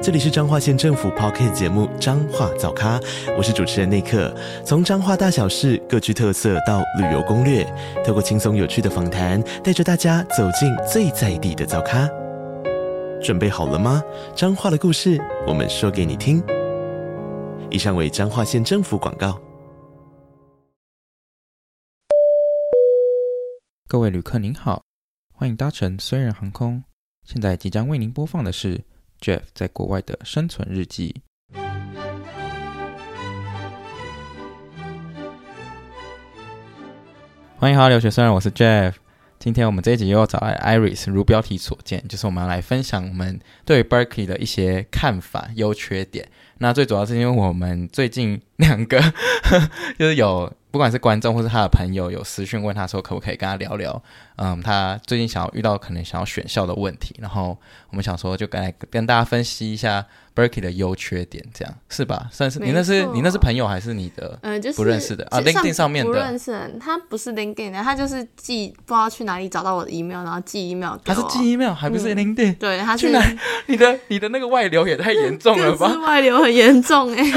这里是彰化县政府 Podcast 节目《彰化早咖》，我是主持人内克。从彰化大小事各具特色到旅游攻略，透过轻松有趣的访谈，带着大家走进最在地的早咖。准备好了吗？彰化的故事，我们说给你听。以上为彰化县政府广告。各位旅客您好，欢迎搭乘虽然航空。现在即将为您播放的是。Jeff 在国外的生存日记。欢迎好留学生，我是 Jeff。今天我们这一集又要找来 Iris，如标题所见，就是我们要来分享我们对 Berkeley 的一些看法、优缺点。那最主要是因为我们最近两个 就是有。不管是观众或是他的朋友，有私讯问他说，可不可以跟他聊聊？嗯，他最近想要遇到可能想要选校的问题，然后我们想说就跟来跟大家分析一下 Berkeley 的优缺点，这样是吧？算是你那是你那是朋友还是你的？呃，就是不认识的啊，LinkedIn 上面的不认识，他不是 LinkedIn 的，他就是寄不知道去哪里找到我的 email，然后寄 email 给我。他是寄 email，还不是 LinkedIn？、嗯、对，他是去哪？你的你的那个外流也太严重了吧？是外流很严重哎、欸。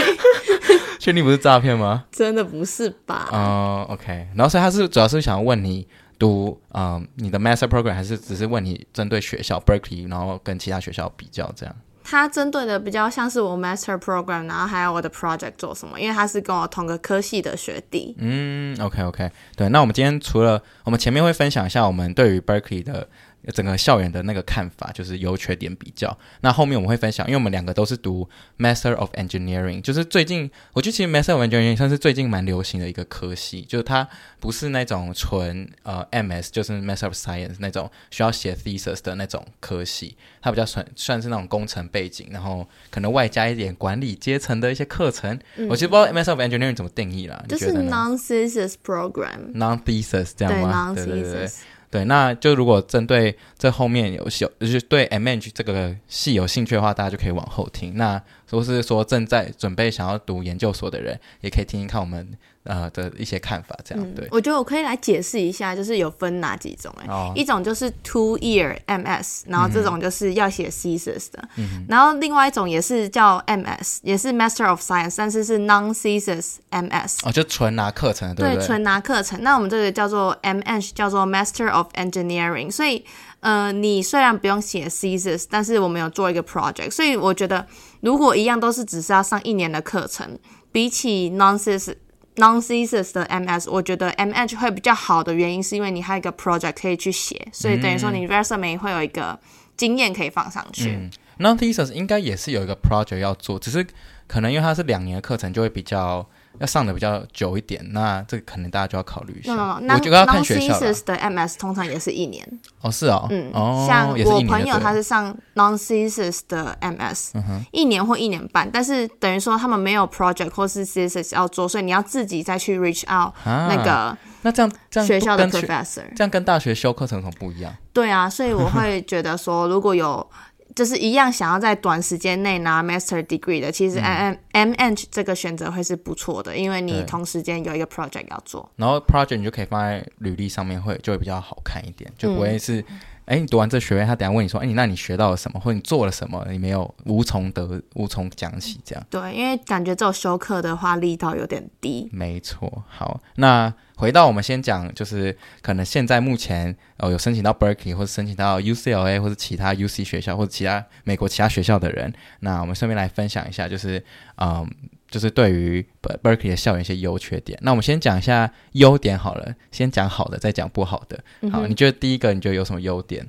确定不是诈骗吗？真的不是吧？嗯、uh,，OK。然后所以他是主要是想要问你读嗯、呃、你的 Master Program，还是只是问你针对学校 Berkeley，然后跟其他学校比较这样？他针对的比较像是我 Master Program，然后还有我的 Project 做什么？因为他是跟我同个科系的学弟。嗯，OK OK。对，那我们今天除了我们前面会分享一下我们对于 Berkeley 的。整个校园的那个看法就是优缺点比较。那后面我们会分享，因为我们两个都是读 Master of Engineering，就是最近我觉得其实 Master of Engineering 算是最近蛮流行的一个科系，就是它不是那种纯呃 MS，就是 Master of Science 那种需要写 thesis 的那种科系，它比较算算是那种工程背景，然后可能外加一点管理阶层的一些课程。嗯、我其实不知道 Master of Engineering 怎么定义啦，就是 non-thesis program，non-thesis 这样吗？对对对对。那就如果针对这后面有有就是对 M H 这个戏有兴趣的话，大家就可以往后听。那都是说正在准备想要读研究所的人，也可以听听看我们。呃的一些看法，这样、嗯、对。我觉得我可以来解释一下，就是有分哪几种哎、哦，一种就是 two year MS，然后这种就是要写 thesis 的、嗯，然后另外一种也是叫 MS，也是 Master of Science，但是是 non-thesis MS。哦，就纯拿课程，对对？纯拿课程。那我们这个叫做 MEng，叫做 Master of Engineering。所以，呃，你虽然不用写 thesis，但是我们有做一个 project。所以我觉得，如果一样都是只是要上一年的课程，比起 non-thesis Non-thesis 的 MS，我觉得 MEng 会比较好的原因是因为你还有一个 project 可以去写，所以等于说你 resume 会有一个经验可以放上去。嗯、Non-thesis 应该也是有一个 project 要做，只是可能因为它是两年的课程，就会比较。要上的比较久一点，那这个可能大家就要考虑一下。No, no, no, 我觉得要看学校。Non-thesis 的 MS 通常也是一年。哦，是哦，嗯，哦，像我朋友他是上 Non-thesis 的 MS，嗯，一年或一年半，但是等于说他们没有 project 或是 thesis 要做，所以你要自己再去 reach out 那个、啊。那这样这样学校的 professor，这样跟大学修课程很不一样。对啊，所以我会觉得说，如果有。就是一样，想要在短时间内拿 master degree 的，其实 M M M H 这个选择会是不错的，因为你同时间有一个 project 要做，然后 project 你就可以放在履历上面会，会就会比较好看一点，就不会是，哎、嗯，你读完这学位，他等下问你说，哎，你那你学到了什么，或者你做了什么，你没有无从得无从讲起，这样。对，因为感觉这种修课的话力道有点低。没错，好，那。回到我们先讲，就是可能现在目前哦有申请到 Berkeley 或者申请到 UCLA 或者其他 UC 学校或者其他美国其他学校的人，那我们顺便来分享一下，就是嗯，就是对于 Berkeley 的校园一些优缺点。那我们先讲一下优点好了，先讲好的，再讲不好的。好，你觉得第一个你觉得有什么优点？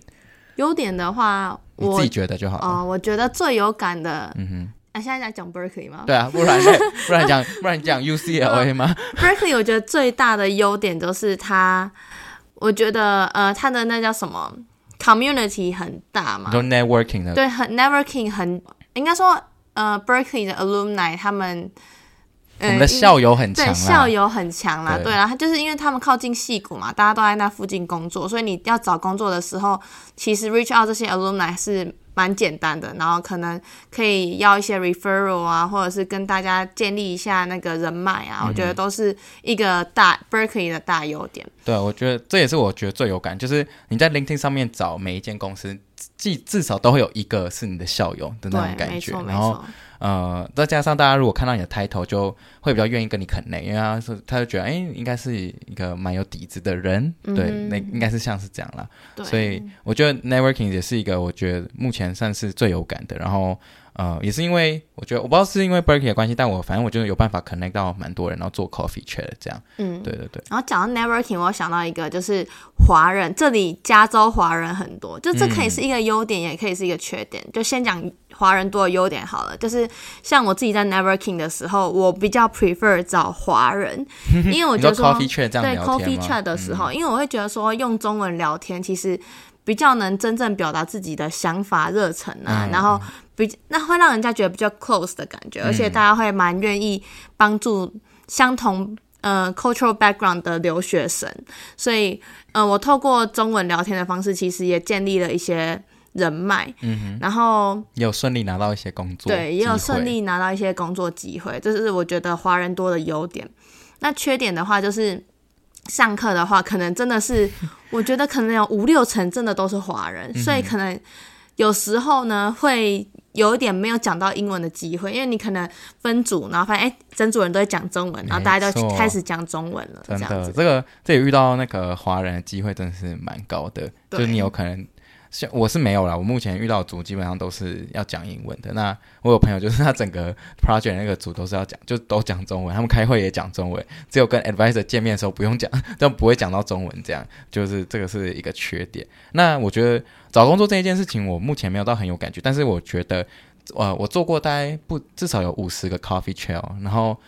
优点的话，我你自己觉得就好了。哦，我觉得最有感的，嗯哼。啊，现在在讲 Berkeley 吗？对啊，不然 不然讲不然讲 UCLA 吗？Berkeley 我觉得最大的优点就是它，我觉得呃，它的那叫什么 community 很大嘛，都 networking 的，对，很 networking 很应该说呃，Berkeley 的 alumni 他们我们的校友很强，对，校友很强啦，对，对啦，他就是因为他们靠近戏谷嘛，大家都在那附近工作，所以你要找工作的时候，其实 reach out 这些 alumni 是。蛮简单的，然后可能可以要一些 referral 啊，或者是跟大家建立一下那个人脉啊，嗯、我觉得都是一个大 Berkeley 的大优点。对，我觉得这也是我觉得最有感，就是你在 LinkedIn 上面找每一间公司，至至少都会有一个是你的校友的那种感觉，然后。呃，再加上大家如果看到你的 title，就会比较愿意跟你 connect，因为他是他就觉得，哎、欸，应该是一个蛮有底子的人，嗯、对，那应该是像是这样啦。所以我觉得 networking 也是一个我觉得目前算是最有感的。然后。呃，也是因为我觉得我不知道是因为 Berkeley 的关系，但我反正我觉得有办法 connect 到蛮多人，然后做 coffee chat 这样。嗯，对对对。然后讲到 networking，我想到一个就是华人，这里加州华人很多，就这可以是一个优点，嗯、也可以是一个缺点。就先讲华人多的优点好了，就是像我自己在 networking 的时候，我比较 prefer 找华人，因为我觉得 coffee chat 这样对 coffee chat 的时候，嗯、因为我会觉得说用中文聊天其实。比较能真正表达自己的想法、热忱啊，嗯、然后比那会让人家觉得比较 close 的感觉，嗯、而且大家会蛮愿意帮助相同呃 cultural background 的留学生，所以呃，我透过中文聊天的方式，其实也建立了一些人脉，嗯哼，然后也有顺利拿到一些工作，对，也有顺利拿到一些工作机会，这是我觉得华人多的优点。那缺点的话就是。上课的话，可能真的是，我觉得可能有五六成真的都是华人，所以可能有时候呢会有一点没有讲到英文的机会，因为你可能分组，然后发现哎，整组人都在讲中文，然后大家都开始讲中文了，真的，这样子。这个这也遇到那个华人的机会真的是蛮高的，就是你有可能。像我是没有啦，我目前遇到组基本上都是要讲英文的。那我有朋友就是他整个 project 那个组都是要讲，就都讲中文，他们开会也讲中文，只有跟 advisor 见面的时候不用讲，但不会讲到中文，这样就是这个是一个缺点。那我觉得找工作这一件事情，我目前没有到很有感觉，但是我觉得，呃，我做过大概不至少有五十个 coffee chat，然后。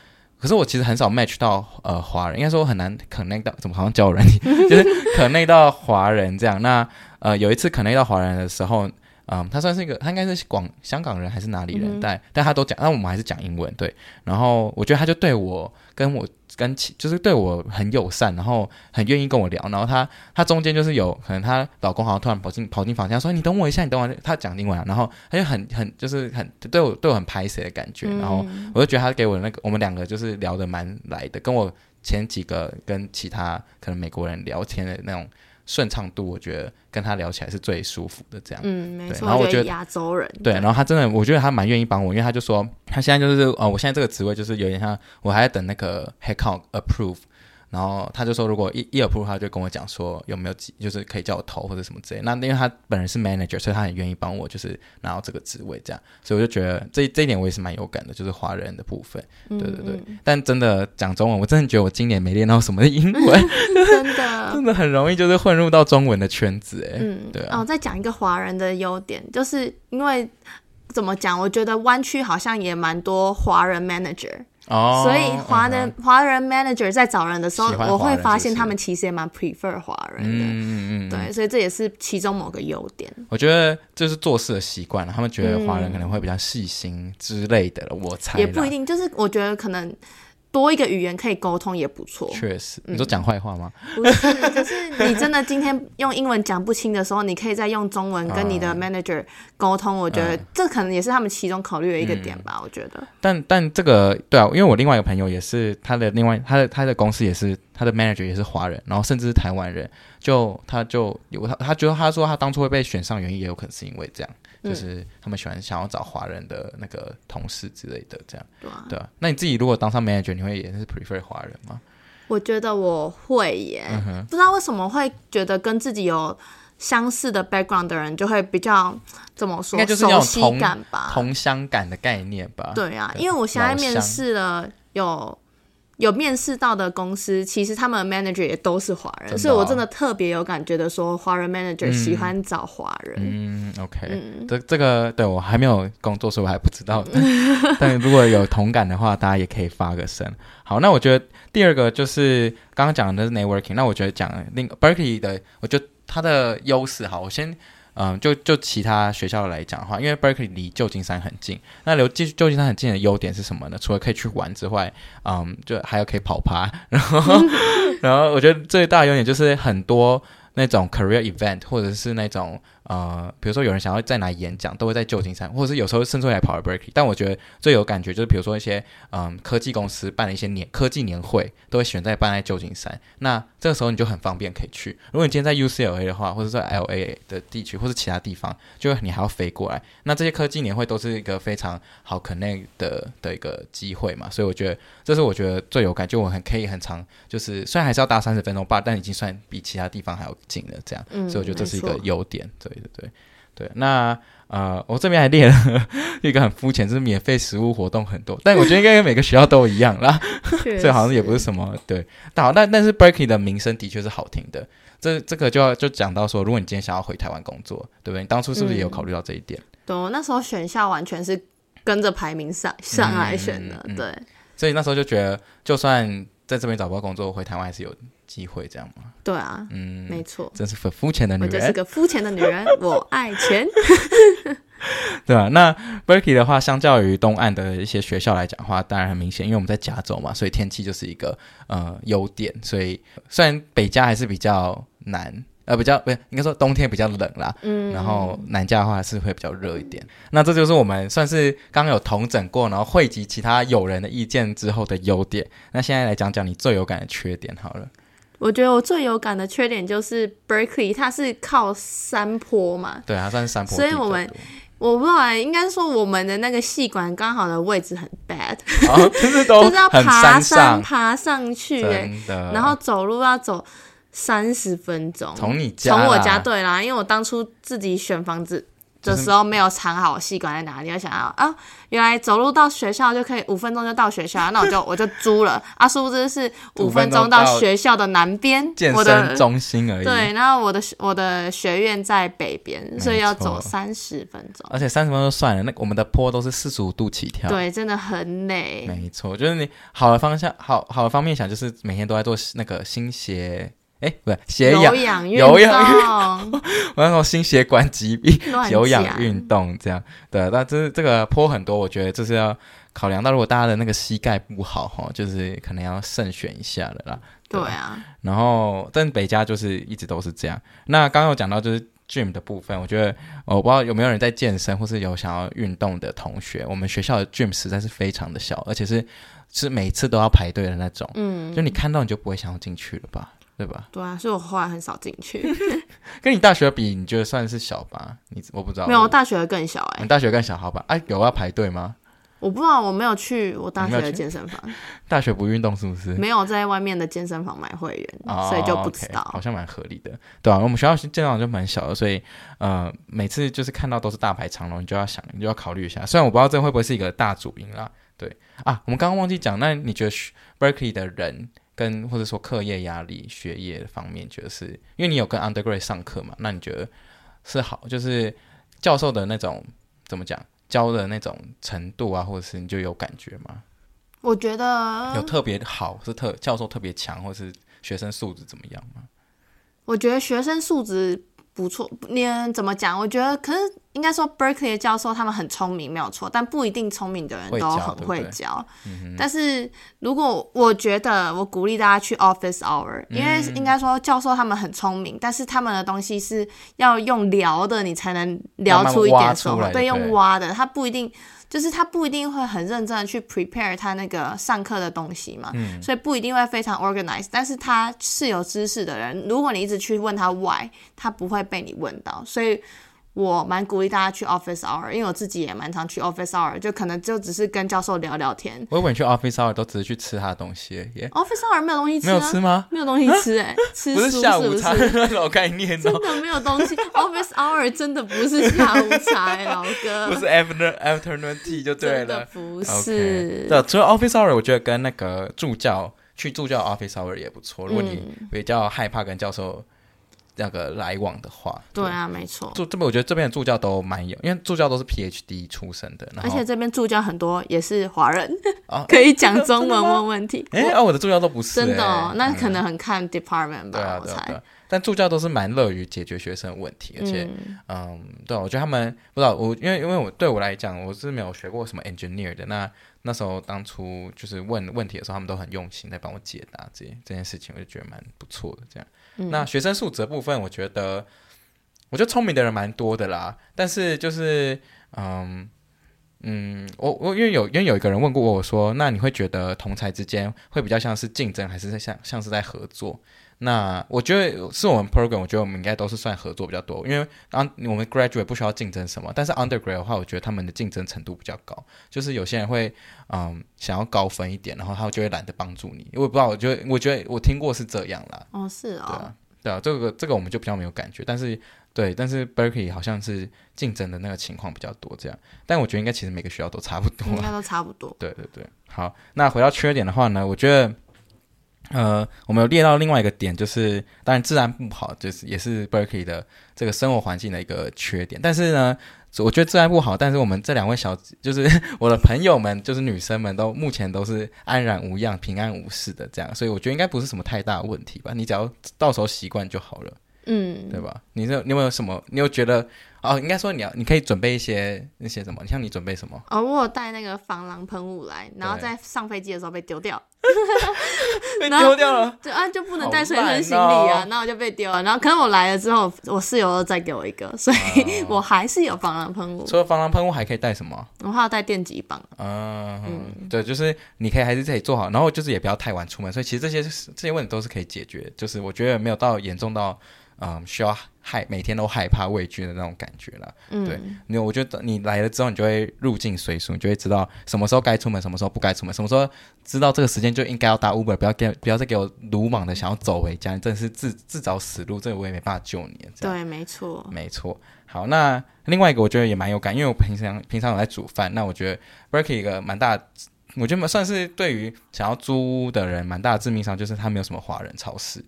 可是我其实很少 match 到呃华人，应该说我很难 connect 到，怎么好像教人，就是 connect 到华人这样。那呃有一次 connect 到华人的时候，嗯，他算是一个，他应该是广香港人还是哪里人，嗯、但但他都讲，那我们还是讲英文对。然后我觉得他就对我跟我。跟其就是对我很友善，然后很愿意跟我聊，然后他他中间就是有可能她老公好像突然跑进跑进房间说，你等我一下，你等我，他讲英文啊，然后他就很很就是很对我对我很拍谢的感觉，然后我就觉得他给我的那个我们两个就是聊得蛮来的，跟我前几个跟其他可能美国人聊天的那种。顺畅度，我觉得跟他聊起来是最舒服的，这样。嗯，没错。对，然后我觉得亚洲人。对，然后他真的，我觉得他蛮愿意帮我，因为他就说，他现在就是，呃，我现在这个职位就是有点像，我还在等那个 headcount approve。然后他就说，如果一一 approve，他就跟我讲说有没有几，就是可以叫我投或者什么之类。那因为他本人是 manager，所以他很愿意帮我，就是拿到这个职位这样。所以我就觉得这这一点我也是蛮有感的，就是华人的部分。对对对。嗯嗯，但真的讲中文，我真的觉得我今年没练到什么英文，真的 真的很容易就是混入到中文的圈子哎。嗯，对啊。哦，再讲一个华人的优点，就是因为怎么讲？我觉得湾区好像也蛮多华人 manager。哦，所以华人华、嗯、人 manager 在找人的时候，我会发现他们其实也蛮 prefer 华人的，嗯嗯嗯，对，所以这也是其中某个优点。我觉得这是做事的习惯了，他们觉得华人可能会比较细心之类的，嗯、我猜。也不一定，就是我觉得可能。多一个语言可以沟通也不错。确实，你说讲坏话吗？不是，就是你真的今天用英文讲不清的时候，你可以再用中文跟你的 manager 沟通。我觉得这可能也是他们其中考虑的一个点吧。我觉得。但但这个对啊，因为我另外一个朋友也是他的另外他的他的公司也是他的 manager 也是华人，然后甚至是台湾人，就他就有他他觉得他说他当初会被选上原因也有可能是因为这样。就是他们喜欢想要找华人的那个同事之类的，这样对啊，对啊。那你自己如果当上 manager，你会也是 prefer 华人吗？我觉得我会耶，嗯、不知道为什么会觉得跟自己有相似的 background 的人就会比较怎么说，就是熟悉感吧，同乡感的概念吧。对啊，对因为我现在面试了有。有面试到的公司，其实他们的 manager 也都是华人，哦、所以我真的特别有感觉的说，华人 manager 喜欢找华人。嗯，嗯，OK，嗯这这个对我还没有工作，所以我还不知道。但如果有同感的话，大家也可以发个声。好，那我觉得第二个就是刚刚讲的是 networking，那我觉得讲另 Berkeley 的，我觉得它的优势，好，我先嗯，就就其他学校来讲的话，因为 Berkeley 离旧金山很近，那离旧旧金山很近的优点是什么呢？除了可以去玩之外，嗯，就还有可以跑趴，然后 然后我觉得最大的优点就是很多那种 career event 或者是那种。呃，比如说有人想要在哪演讲，都会在旧金山，或者是有时候甚至会来跑来 Berkeley。但我觉得最有感觉就是，比如说一些嗯、呃、科技公司办了一些年科技年会，都会选在办在旧金山。那这个时候你就很方便可以去。如果你今天在 UCLA 的话，或者在 LA 的地区，或是其他地方，就你还要飞过来。那这些科技年会都是一个非常好 connect 的的一个机会嘛。所以我觉得这是我觉得最有感觉，就我很可以很长，就是虽然还是要搭三十分钟吧，但已经算比其他地方还要近了。这样，嗯、所以我觉得这是一个优点。对。对对对，那呃，我这边还列了一个很肤浅，就是免费食物活动很多，但我觉得应该每个学校都一样啦，这好像也不是什么对。但好，但但是 Berkeley 的名声的确是好听的，这这个就要就讲到说，如果你今天想要回台湾工作，对不对？你当初是不是也有考虑到这一点？嗯、对，那时候选校完全是跟着排名上上来选的，嗯嗯、对。所以那时候就觉得，就算在这边找不到工作，回台湾还是有机会这样吗？对啊，嗯，没错，真是个肤浅的女人，我就是个肤浅的女人，我爱钱，对吧、啊？那 Berkeley 的话，相较于东岸的一些学校来讲的话，当然很明显，因为我们在加州嘛，所以天气就是一个呃优点。所以虽然北加还是比较难。呃，比较不是应该说冬天比较冷啦，嗯，然后南加的话是会比较热一点。那这就是我们算是刚刚有统整过，然后汇集其他友人的意见之后的优点。那现在来讲讲你最有感的缺点好了。我觉得我最有感的缺点就是 Berkeley 它是靠山坡嘛，对，它算是山坡，所以我们我不知道，应该说我们的那个戏馆刚好的位置很 bad，哦、就是都 就是要爬山爬上去，欸，然后走路要走。三十分钟，从你家，从我家对啦，因为我当初自己选房子的时候没有藏好细管在哪里，我想要啊，原来走路到学校就可以五分钟就到学校，那我就我就租了。啊，殊不知是五分钟到学校的南边健身中心而已，对，然后我的我的学院在北边，所以要走三十分钟，而且三十分钟算了，那我们的坡都是四十五度起跳，对，真的很累，没错，就是你好的方向，好好的方面想，就是每天都在做那个心血。哎，不是，血氧有氧运动，我那种心血管疾病 有氧运动这样。对，那这这个坡很多，我觉得就是要考量到，如果大家的那个膝盖不好哈，就是可能要慎选一下的啦。对，对啊。然后，但北加就是一直都是这样。那刚刚有讲到就是 gym 的部分，我觉得我不知道有没有人在健身或是有想要运动的同学，我们学校的 gym 实在是非常的小，而且是是每次都要排队的那种。嗯。就你看到你就不会想要进去了吧？对吧？对啊，所以我后来很少进去。跟你大学比，你觉得算是小吧？你我不知道。没有，我大学更小哎、欸。你大学更小，好吧？哎、啊，有要排队吗？我不知道，我没有去我大学的健身房。大学不运动是不是？没有在外面的健身房买会员，哦、所以就不知道。Okay, 好像蛮合理的，对啊，我们学校健身房就蛮小的，所以呃，每次就是看到都是大排长龙，你就要想，你就要考虑一下。虽然我不知道这会不会是一个大主因啦。对啊，我们刚刚忘记讲，那你觉得 Berkeley 的人？跟或者说课业压力、学业方面，觉得是因为你有跟 undergrad 上课嘛？那你觉得是好，就是教授的那种怎么讲教的那种程度啊，或者是你就有感觉吗？我觉得有特别好，是特教授特别强，或是学生素质怎么样吗？我觉得学生素质。不错，你怎么讲？我觉得，可是应该说，Berkeley 的教授他们很聪明，没有错，但不一定聪明的人都很会教。对对嗯、但是如果我觉得，我鼓励大家去 Office Hour，因为应该说教授他们很聪明，嗯、但是他们的东西是要用聊的，你才能聊出一点什么。对，用挖的，他不一定。就是他不一定会很认真的去 prepare 他那个上课的东西嘛，嗯、所以不一定会非常 organized。但是他是有知识的人，如果你一直去问他 why，他不会被你问到，所以。我蛮鼓励大家去 office hour，因为我自己也蛮常去 office hour，就可能就只是跟教授聊聊天。我以为你去 office hour 都只是去吃他的东西耶。office hour 没有东西吃，没有吃吗？没有东西吃哎，吃不是下午茶那种概念，真的没有东西。office hour 真的不是下午茶，老哥。不是 afternoon afternoon tea 就对了。真的不是。对，除了 office hour，我觉得跟那个助教去助教 office hour 也不错。如果你比较害怕跟教授。那个来往的话，对啊，没错。助这边我觉得这边的助教都蛮有，因为助教都是 PhD 出身的，而且这边助教很多也是华人，可以讲中文问问题。哎，啊，我的助教都不是，真的，哦那可能很看 department 吧，我猜。但助教都是蛮乐于解决学生的问题，而且，嗯，嗯，对，我觉得他们不知道我，因为因为我对我来讲，我是没有学过什么 engineer 的。那那时候当初就是问问题的时候，他们都很用心在帮我解答这这件事情，我就觉得蛮不错的。这样，那学生素质部分，我觉得，我觉得聪明的人蛮多的啦，但是就是，嗯。嗯，我我因为有因为有一个人问过我说，那你会觉得同才之间会比较像是竞争，还是像像是在合作？那我觉得是我们 program，我觉得我们应该都是算合作比较多，因为当我们 graduate 不需要竞争什么，但是 undergrad 的话，我觉得他们的竞争程度比较高，就是有些人会嗯想要高分一点，然后他就会懒得帮助你，因为不知道，我觉得我觉得我听过是这样啦。哦，是啊、哦，对啊，对啊，这个这个我们就比较没有感觉，但是。对，但是 Berkeley 好像是竞争的那个情况比较多，这样。但我觉得应该其实每个学校都差不多，应该都差不多。对对对，好，那回到缺点的话呢，我觉得，呃，我们有列到另外一个点，就是当然治安不好，就是也是 Berkeley 的这个生活环境的一个缺点。但是呢，我觉得治安不好，但是我们这两位小，就是我的朋友们，就是女生们都目前都是安然无恙、平安无事的这样，所以我觉得应该不是什么太大问题吧。你只要到时候习惯就好了。嗯，对吧？你这你有没有什么？你有觉得哦？应该说你要，你可以准备一些那些什么？你像你准备什么？哦，我有带那个防狼喷雾来，然后在上飞机的时候被丢掉，被丢掉了。对啊，就不能带随身行李啊，然后就被丢了。然后可能我来了之后，我室友又再给我一个，所以 我还是有防狼喷雾。除了防狼喷雾，还可以带什么？我还要带电击棒。嗯嗯，对，就是你可以还是自己做好，然后就是也不要太晚出门。所以其实这些这些问题都是可以解决，就是我觉得没有到严重到。嗯，需要害每天都害怕畏惧的那种感觉了。嗯，对，你我觉得你来了之后，你就会入境随俗，你就会知道什么时候该出门，什么时候不该出门，什么时候知道这个时间就应该要打 Uber，不要给不要再给我鲁莽的想要走回家，你真的是自自找死路，这个我也没办法救你。对，没错，没错。好，那另外一个我觉得也蛮有感，因为我平常平常有在煮饭，那我觉得 Berkeley 一个蛮大，我觉得算是对于想要租屋的人蛮大的致命伤，就是他没有什么华人超市。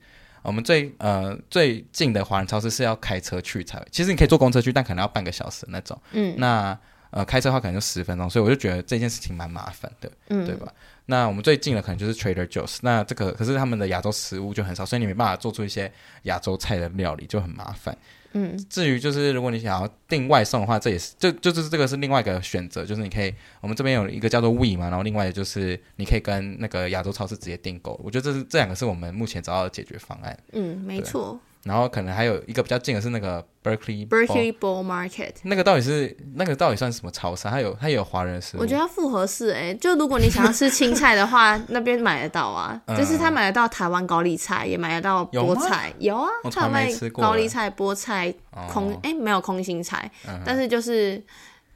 我们最呃最近的华人超市是要开车去才，其实你可以坐公车去，但可能要半个小时那种。嗯，那呃开车的话可能就十分钟，所以我就觉得这件事情蛮麻烦的，嗯，对吧？那我们最近的可能就是 Trader Joe's，那这个可是他们的亚洲食物就很少，所以你没办法做出一些亚洲菜的料理，就很麻烦。嗯，至于就是如果你想要订外送的话，这也是就就是这个是另外一个选择，就是你可以我们这边有一个叫做 We 嘛，然后另外就是你可以跟那个亚洲超市直接订购，我觉得这是这两个是我们目前找到的解决方案。嗯，没错。然后可能还有一个比较近的是那个 Berkeley Berkeley Bull Market，那个到底是那个到底算什么超市？它有它有华人食物？我觉得它复合式哎，就如果你想要吃青菜的话，那边买得到啊，就是他买得到台湾高丽菜，也买得到菠菜，有啊，他卖高丽菜、菠菜、空哎没有空心菜，但是就是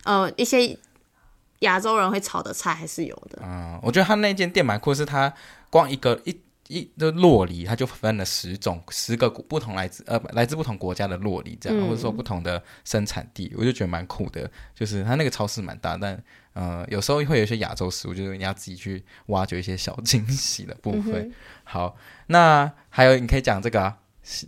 呃一些亚洲人会炒的菜还是有的。嗯，我觉得他那间店蛮酷，是他光一个一。一的洛梨，它就分了十种，十个不同来自呃来自不同国家的洛梨，这样、嗯、或者说不同的生产地，我就觉得蛮酷的。就是它那个超市蛮大，但呃有时候会有一些亚洲食物，就是你要自己去挖掘一些小惊喜的部分。嗯、好，那还有你可以讲这个啊，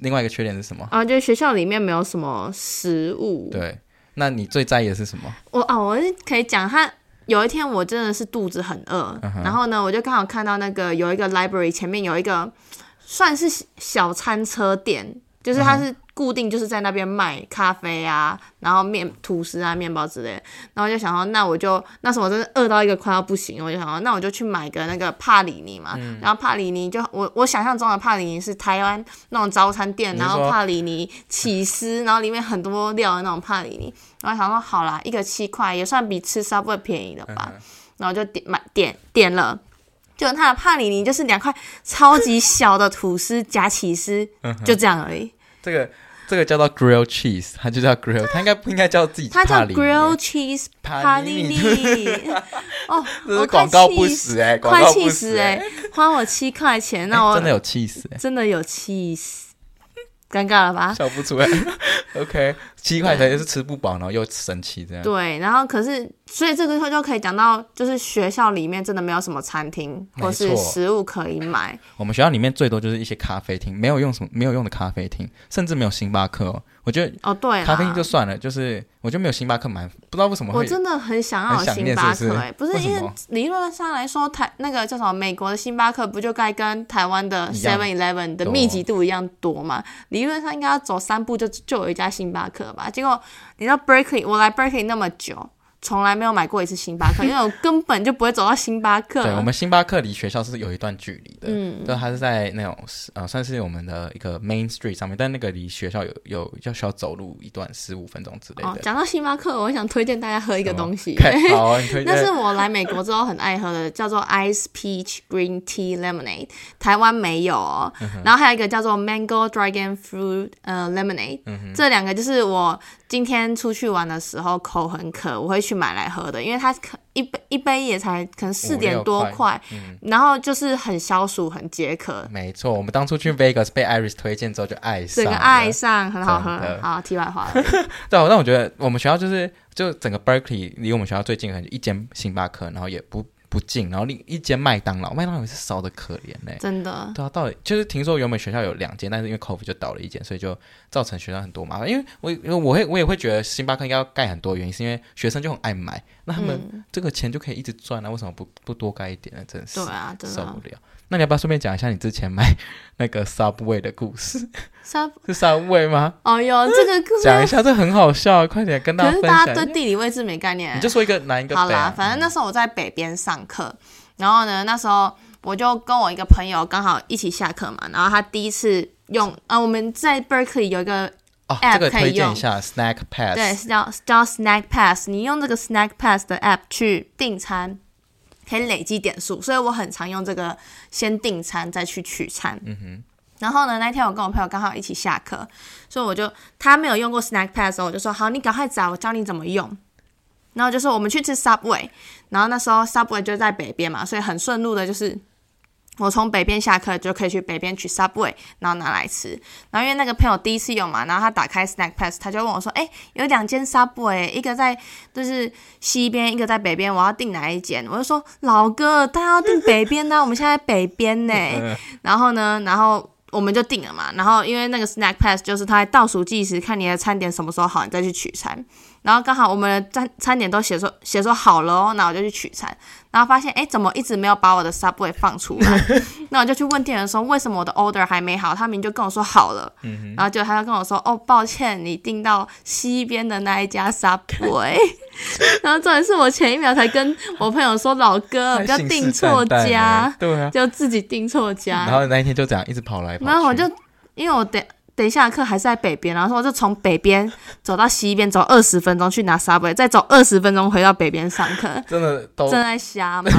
另外一个缺点是什么？啊，就是学校里面没有什么食物。对，那你最在意的是什么？我啊，我是可以讲它。有一天我真的是肚子很饿，uh huh. 然后呢，我就刚好看到那个有一个 library 前面有一个算是小餐车店，就是它是固定就是在那边卖咖啡啊，然后面吐司啊、面包之类的，然后就想说，那我就那时候我真的饿到一个快要不行，我就想说，那我就去买个那个帕里尼嘛，嗯、然后帕里尼就我我想象中的帕里尼是台湾那种早餐店，然后帕里尼起司，然后里面很多料的那种帕里尼。然后想说好啦，一个七块也算比吃 Subway 便宜了吧？嗯、然后就点买点点了，就它的帕里尼就是两块超级小的吐司夹起司，就这样而已。这个这个叫做 Grill Cheese，它就叫 Grill，它应该不应该叫自己？它叫 Grill Cheese 帕里尼。哦，这是广告不死哎，快气死哎！花我七块钱，那我真的有气死，真的有气死。尴尬了吧？笑不出来。OK，七块钱也是吃不饱，然后又生气这样。对，然后可是所以这个时候就可以讲到，就是学校里面真的没有什么餐厅或是食物可以买。我们学校里面最多就是一些咖啡厅，没有用什么没有用的咖啡厅，甚至没有星巴克哦。我觉得哦，对，咖啡厅就算了，就是我觉得没有星巴克蛮不知道为什么会。我真的很想要有星巴克，哎，不是因为理论上来说，台那个叫什么美国的星巴克不就该跟台湾的 Seven Eleven 的密集度一样多嘛？理论上应该要走三步就就有一家星巴克吧。结果你知道 Berkeley，我来 Berkeley 那么久。从来没有买过一次星巴克，因为我根本就不会走到星巴克。对，我们星巴克离学校是有一段距离的，嗯，就它是在那种呃，算是我们的一个 Main Street 上面，但那个离学校有有要需要走路一段十五分钟之类的。讲、哦、到星巴克，我想推荐大家喝一个东西，好，你推荐。那是我来美国之后很爱喝的，叫做 Ice Peach Green Tea Lemonade，台湾没有哦。嗯、然后还有一个叫做 Mango Dragon Fruit 呃 Lemonade，、嗯、这两个就是我。今天出去玩的时候口很渴，我会去买来喝的，因为它可一杯一杯也才可能四点多块，嗯，然后就是很消暑，很解渴。没错，我们当初去 Vegas 被 Iris 推荐之后就爱上，整个爱上，很好喝。好，题外话了。对，但我觉得我们学校就是就整个 Berkeley 离我们学校最近很一间星巴克，然后也不。不近，然后另一间麦当劳，麦当劳也是少的可怜嘞，真的。对啊，到底就是听说原本学校有两间，但是因为 COVID 就倒了一间，所以就造成学生很多麻烦。因为我因为我会我也会觉得星巴克应该要盖很多，原因是因为学生就很爱买，那他们这个钱就可以一直赚啊，为什么不不多盖一点呢？真是对啊，真的受不了。那你要不要顺便讲一下你之前买 那个 Subway 的故事？Sub 是 Subway 吗？哦哟，这个 讲一下，这很好笑，快点跟大家分享。可是大家对地理位置没概念，你就说一个南一个？好啦，反正那时候我在北边上课，然后呢，那时候我就跟我一个朋友刚好一起下课嘛，然后他第一次用啊，我们在 Berkeley 有一个 app 可以用，一下 Snack Pass，对，叫叫 Snack Pass，你用这个 Snack Pass 的 app 去订餐。可以累积点数，所以我很常用这个先订餐再去取餐。嗯哼。然后呢，那天我跟我朋友刚好一起下课，所以我就他没有用过 Snack Pass 的时候，我就说好，你赶快找我教你怎么用。然后就说我们去吃 Subway，然后那时候 Subway 就在北边嘛，所以很顺路的就是。我从北边下课就可以去北边取 Subway，然后拿来吃。然后因为那个朋友第一次用嘛，然后他打开 Snack Pass，他就问我说：“哎，有两间 Subway，一个在就是西边，一个在北边，我要订哪一间？”我就说：“老哥，他要订北边呢，我们现在在北边呢。” 然后呢，然后我们就定了嘛。然后因为那个 Snack Pass 就是他在倒数计时，看你的餐点什么时候好，你再去取餐。然后刚好我们的餐餐点都写说写说好了哦，那我就去取餐。然后发现，哎，怎么一直没有把我的 Subway 放出来？那我就去问店员说，为什么我的 order 还没好？他明明就跟我说好了。嗯、然后就他就跟我说，哦，抱歉，你订到西边的那一家 Subway。然后重点是我前一秒才跟我朋友说，老哥，不要订错家，对啊，就自己订错家。然后那一天就这样一直跑来跑去。然后我就因为我得。等一下课还是在北边，然后说我就从北边走到西边，走二十分钟去拿 Subway，再走二十分钟回到北边上课。真的都正在瞎吗？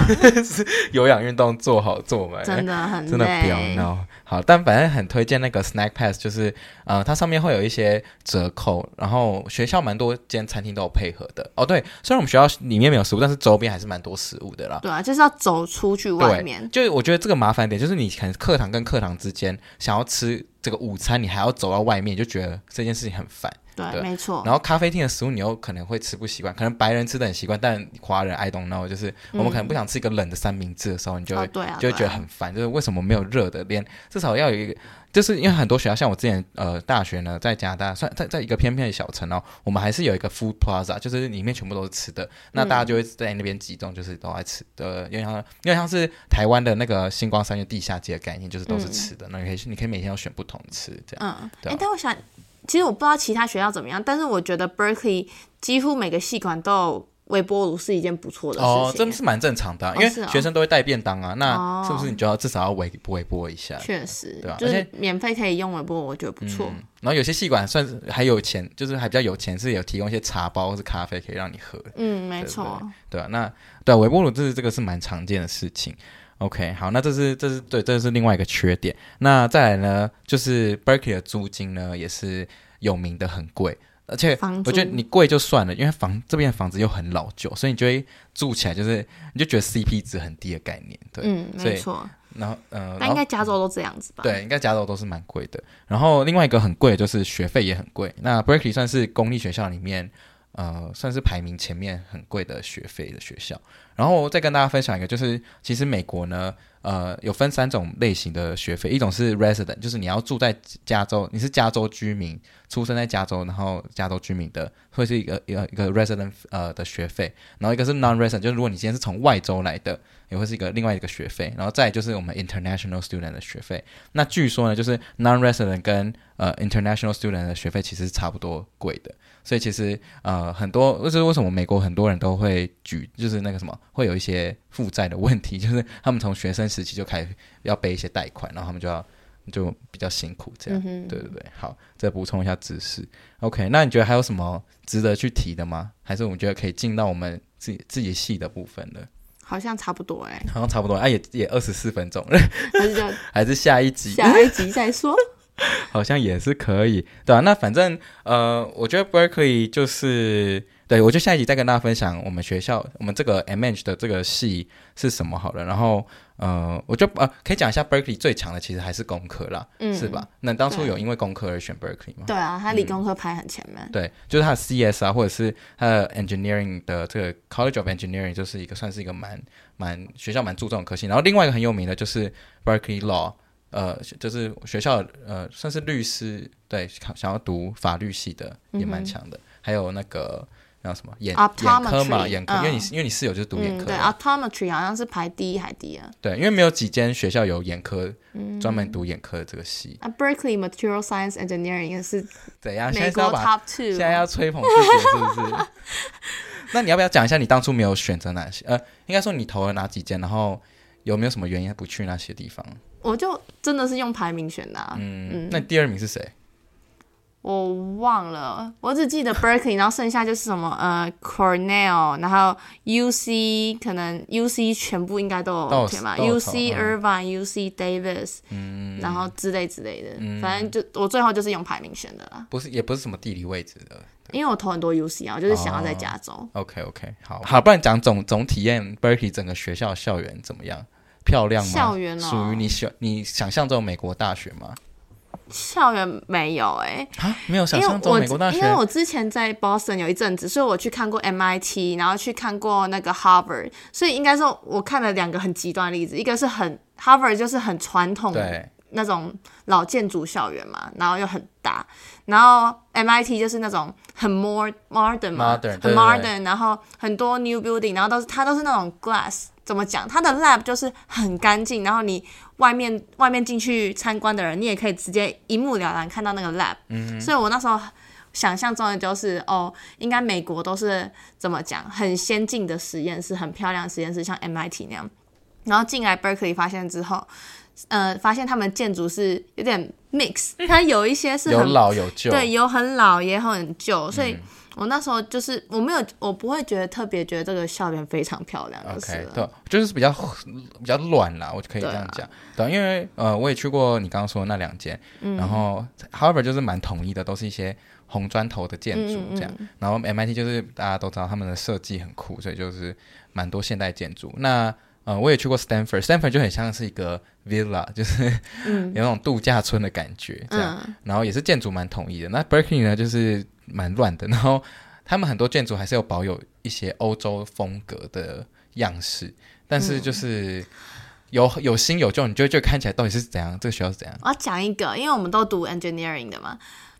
有氧运动做好做满，真的很累，真的不要闹。好，但反正很推荐那个 Snack Pass，就是呃，它上面会有一些折扣，然后学校蛮多间餐厅都有配合的。哦，对，虽然我们学校里面没有食物，但是周边还是蛮多食物的啦。对啊，就是要走出去外面。就我觉得这个麻烦点就是，你可能课堂跟课堂之间想要吃。这个午餐你还要走到外面，就觉得这件事情很烦。对，对没错。然后咖啡厅的食物你又可能会吃不习惯，可能白人吃的很习惯，但华人 I don't know，就是我们可能不想吃一个冷的三明治的时候，嗯、你就会、哦啊、就会觉得很烦，就是为什么没有热的？连至少要有一个，就是因为很多学校像我之前呃大学呢，在加拿大算在在一个偏僻的小城哦，我们还是有一个 food plaza，就是里面全部都是吃的，那大家就会在那边集中，就是都爱吃的，因为像因为像是台湾的那个星光三月地下街的概念，就是都是吃的，嗯、那你可以你可以每天要选不同吃这样。嗯，对、啊。哎，但我想。其实我不知道其他学校怎么样，但是我觉得 Berkeley 几乎每个系馆都有微波炉是一件不错的事情。哦，真的是蛮正常的，啊，因为学生都会带便当啊，哦，那是不是你就要至少要微微波一下？确实，对吧？就是免费可以用微波，我觉得不错。嗯，然后有些系馆算是还有钱，就是还比较有钱，是有提供一些茶包或是咖啡可以让你喝。嗯，没错。对啊，那对微波炉这是这个是蛮常见的事情。OK，好，那这是这是对，这是另外一个缺点。那再来呢，就是 Berkeley 的租金呢也是有名的很贵，而且我觉得你贵就算了，因为房这边的房子又很老旧，所以你就会住起来就是你就觉得 CP 值很低的概念。对，嗯，没错。然后，呃，那应该加州都这样子吧？对，应该加州都是蛮贵的。然后另外一个很贵的就是学费也很贵。那 Berkeley 算是公立学校里面。呃，算是排名前面很贵的学费的学校。然后我再跟大家分享一个，就是其实美国呢，呃，有分三种类型的学费，一种是 resident，就是你要住在加州，你是加州居民，出生在加州，然后加州居民的，会是一个一个一个 resident 呃的学费。然后一个是 non-resident，就是如果你今天是从外州来的，也会是一个另外一个学费。然后再就是我们 international student 的学费。那据说呢，就是 non-resident 跟呃 international student 的学费其实是差不多贵的。所以其实呃很多，就是为什么美国很多人都会举，就是那个什么，会有一些负债的问题，就是他们从学生时期就开始要背一些贷款，然后他们就要就比较辛苦这样。嗯、对对对，好，再补充一下知识。OK，那你觉得还有什么值得去提的吗？还是我们觉得可以进到我们自己自己系的部分的？好像差不多哎、欸，好像差不多，哎、啊、也也二十四分钟了，还是就还是下一集，下一集再说。好像也是可以，对啊，那反正呃，我觉得 Berkeley 就是，对，我就下一集再跟大家分享我们学校，我们这个 MEng 的这个系是什么好了。然后呃，我就呃可以讲一下 Berkeley 最强的其实还是工科啦，嗯，是吧？那当初有因为工科而选 Berkeley 吗？对啊，他理工科排很前面。嗯、对，就是他的 CS 啊，或者是他的 Engineering 的这个 College of Engineering，就是一个算是一个蛮蛮学校蛮注重的科系。然后另外一个很有名的就是 Berkeley Law。呃，就是学校呃，算是律师，对，想要读法律系的也蛮强的。嗯、还有那个叫什么眼眼科嘛，眼科，因为你、嗯、因为你室友就是读眼科、嗯，对，optometry 好像是排第一还第二。对，因为没有几间学校有眼科，专门读眼科的这个系。啊，Berkeley Material Science Engineering 也是怎样？美国 Top Two，现在要吹捧自己是不是？那你要不要讲一下你当初没有选择哪些？呃，应该说你投了哪几间，然后有没有什么原因不去那些地方？我就真的是用排名选的、啊。嗯，嗯，那第二名是谁？我忘了，我只记得 Berkeley，然后剩下就是什么呃 Cornell，然后 UC，可能 UC 全部应该都有 OK 嘛？UC Irvine，UC Davis，嗯，然后之类之类的，嗯、反正就我最后就是用排名选的啦。不是，也不是什么地理位置的，因为我投很多 UC 啊，我就是想要在加州。哦、OK OK，好，好，不然讲总总体验 Berkeley 整个学校校园怎么样？漂亮吗？校园哦，属于你想你想象中美国大学吗？校园没有哎、欸，啊，没有想象中美国大学。因为我之前在 Boston 有一阵子，所以我去看过 MIT，然后去看过那个 Harvard，所以应该说我看了两个很极端的例子，一个是很 Harvard 就是很传统的那种老建筑校园嘛，然后又很大，然后 MIT 就是那种很 more modern 嘛，很 modern，然后很多 new building，然后都是它都是那种 glass。怎么讲？它的 lab 就是很干净，然后你外面外面进去参观的人，你也可以直接一目了然看到那个 lab。嗯，所以我那时候想象中的就是，哦，应该美国都是怎么讲，很先进的实验室，很漂亮的实验室，像 MIT 那样。然后进来 Berkeley 发现之后，呃，发现他们建筑是有点 mix，它有一些是很有老有旧，对，有很老也很旧，所以。嗯我那时候就是我没有，我不会觉得特别觉得这个校园非常漂亮。OK，对，就是比较比较乱啦，我就可以这样讲。对，啊、对，因为呃，我也去过你刚刚说的那两间，嗯、然后 Harvard 就是蛮统一的，都是一些红砖头的建筑这样。嗯嗯、然后 MIT 就是大家都知道他们的设计很酷，所以就是蛮多现代建筑。那呃，我也去过 Stanford，Stanford 就很像是一个 villa，就是、嗯、有那种度假村的感觉这样。嗯、然后也是建筑蛮统一的。那 Berkeley 呢，就是。蛮乱的，然后他们很多建筑还是有保有一些欧洲风格的样式，但是就是有有新有旧，你就就看起来到底是怎样，这个学校是怎样？我要讲一个，因为我们都读 engineering 的嘛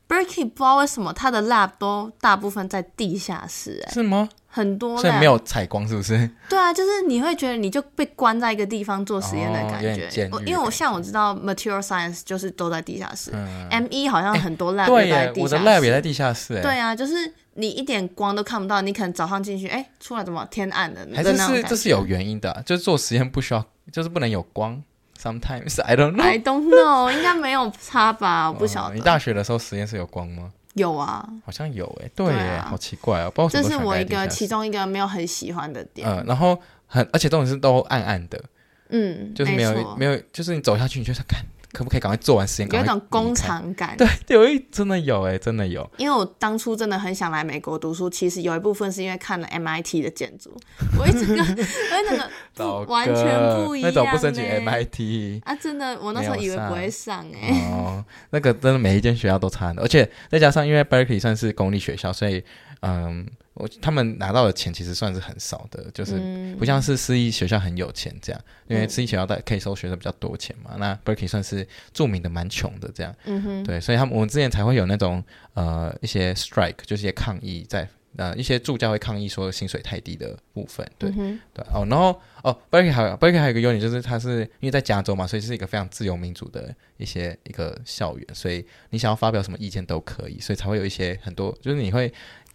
，Berkeley 不知道为什么它的 lab 都大部分在地下室、欸，哎，是吗？很多，所以没有采光，是不是？对啊，就是你会觉得你就被关在一个地方做实验的感觉。哦、因为我像我知道 material science 就是都在地下室、嗯、，ME 好像很多 lab 都在地下室。对，我的 lab 也在地下室。对啊，就是你一点光都看不到，你可能早上进去，哎，出来怎么天暗的？还是是这是有原因的、啊，就是做实验不需要，就是不能有光。Sometimes I don't know. I don't know，应该没有差吧？我不晓得、哦。你大学的时候实验室有光吗？有啊，好像有诶、欸，对對，啊、好奇怪哦，不知道。这是我一个其中一个没有很喜欢的点。嗯，然后很，而且这种是都暗暗的，嗯，就是没有没，有，就是你走下去，你就想看。可不可以赶快做完实验？有一种工厂感。对，有一真的有哎，真的有。因为我当初真的很想来美国读书，其实有一部分是因为看了 MIT 的建筑。我一直跟，我那个完全不一样。那种不申请 MIT 啊，真的，我那时候以为不会上哎。哦，那个真的每一间学校都差很多，而且再加上因为 Berkeley 算是公立学校，所以嗯，我他们拿到的钱其实算是很少的，就是不像是私立学校很有钱这样，因为私立学校的可以收学生比较多钱嘛。那 Berkeley 算是著名的蛮穷的这样，嗯哼，对，所以他们我们之前才会有那种呃一些 strike，就是一些抗议在。呃，一些助教会抗议说薪水太低的部分，对、嗯、对哦，然后哦，Berkeley 还有 Berkeley 还有一个优点就是它是因为在加州嘛，所以是一个非常自由民主的一些一个校园，所以你想要发表什么意见都可以，所以才会有一些很多就是你会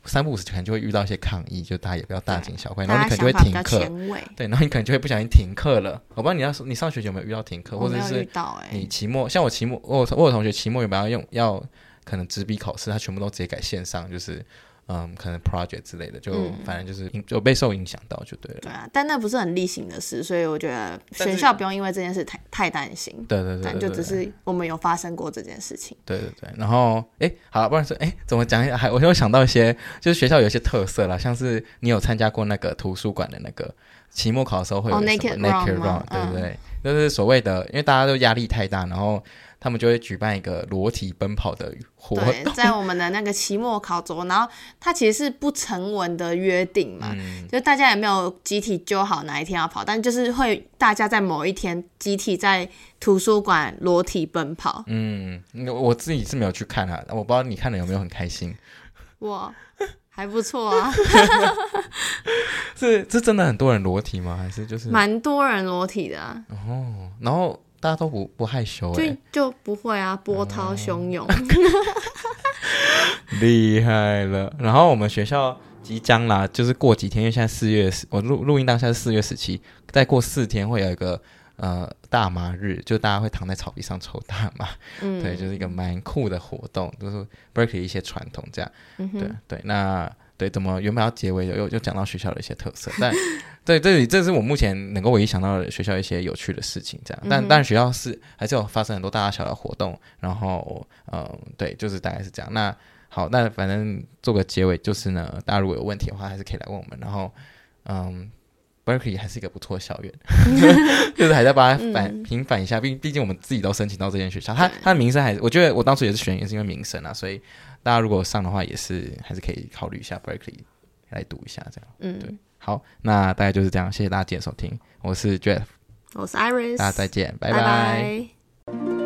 三不五时可能就会遇到一些抗议，就大家也不要大惊小怪，然后你可能就会停课，对，然后你可能就会不小心停课了。我不知道你要你上学期有没有遇到停课，或者是你期末像我期末我我有同学期末有没有用要可能纸笔考试，他全部都直接改线上，就是。嗯，可能 project 之类的，就反正就是就被受影响到就对了。对啊，但那不是很例行的事，所以我觉得学校不用因为这件事太太担心。对对对，但就只是我们有发生过这件事情。对对对，然后哎，好了，不然说哎，怎么讲？还我又想到一些，就是学校有一些特色啦，像是你有参加过那个图书馆的那个期末考的时候会有什么 naked run，对不对？就是所谓的，因为大家都压力太大，然后。他们就会举办一个裸体奔跑的活动，对，在我们的那个期末考桌，然后它其实是不成文的约定嘛，嗯、就大家也没有集体揪好哪一天要跑，但就是会大家在某一天集体在图书馆裸体奔跑。嗯，我自己是没有去看啊，我不知道你看了有没有很开心。我还不错啊，是是真的很多人裸体吗？还是就是蛮多人裸体的啊？哦，然后。大家都不不害羞哎，就就不会啊，波涛汹涌，厉害了。然后我们学校即将啦，就是过几天，因为现在四月十，我录录音当下是四月十七，再过四天会有一个呃大麻日，就大家会躺在草地上抽大麻，嗯、对，就是一个蛮酷的活动，就是 Berkeley 一些传统这样，对对，那。对，怎么原本要结尾的，又又讲到学校的一些特色，但对这里这是我目前能够唯一想到的学校一些有趣的事情，这样。但但学校是还是有发生很多大大小小的活动，然后嗯，对，就是大概是这样。那好，那反正做个结尾就是呢，大家如果有问题的话，还是可以来问我们。然后嗯，Berkeley 还是一个不错的校园，就是还在把它反平反一下，毕毕竟我们自己都申请到这间学校，他他的名声还是，我觉得我当初也是选，也是因为名声啊，所以。大家如果上的话，也是还是可以考虑一下 Berkeley 来读一下，这样。嗯，对。好，那大概就是这样，谢谢大家今天收听，我是 Jeff，我是 Iris，大家再见，拜拜。拜拜。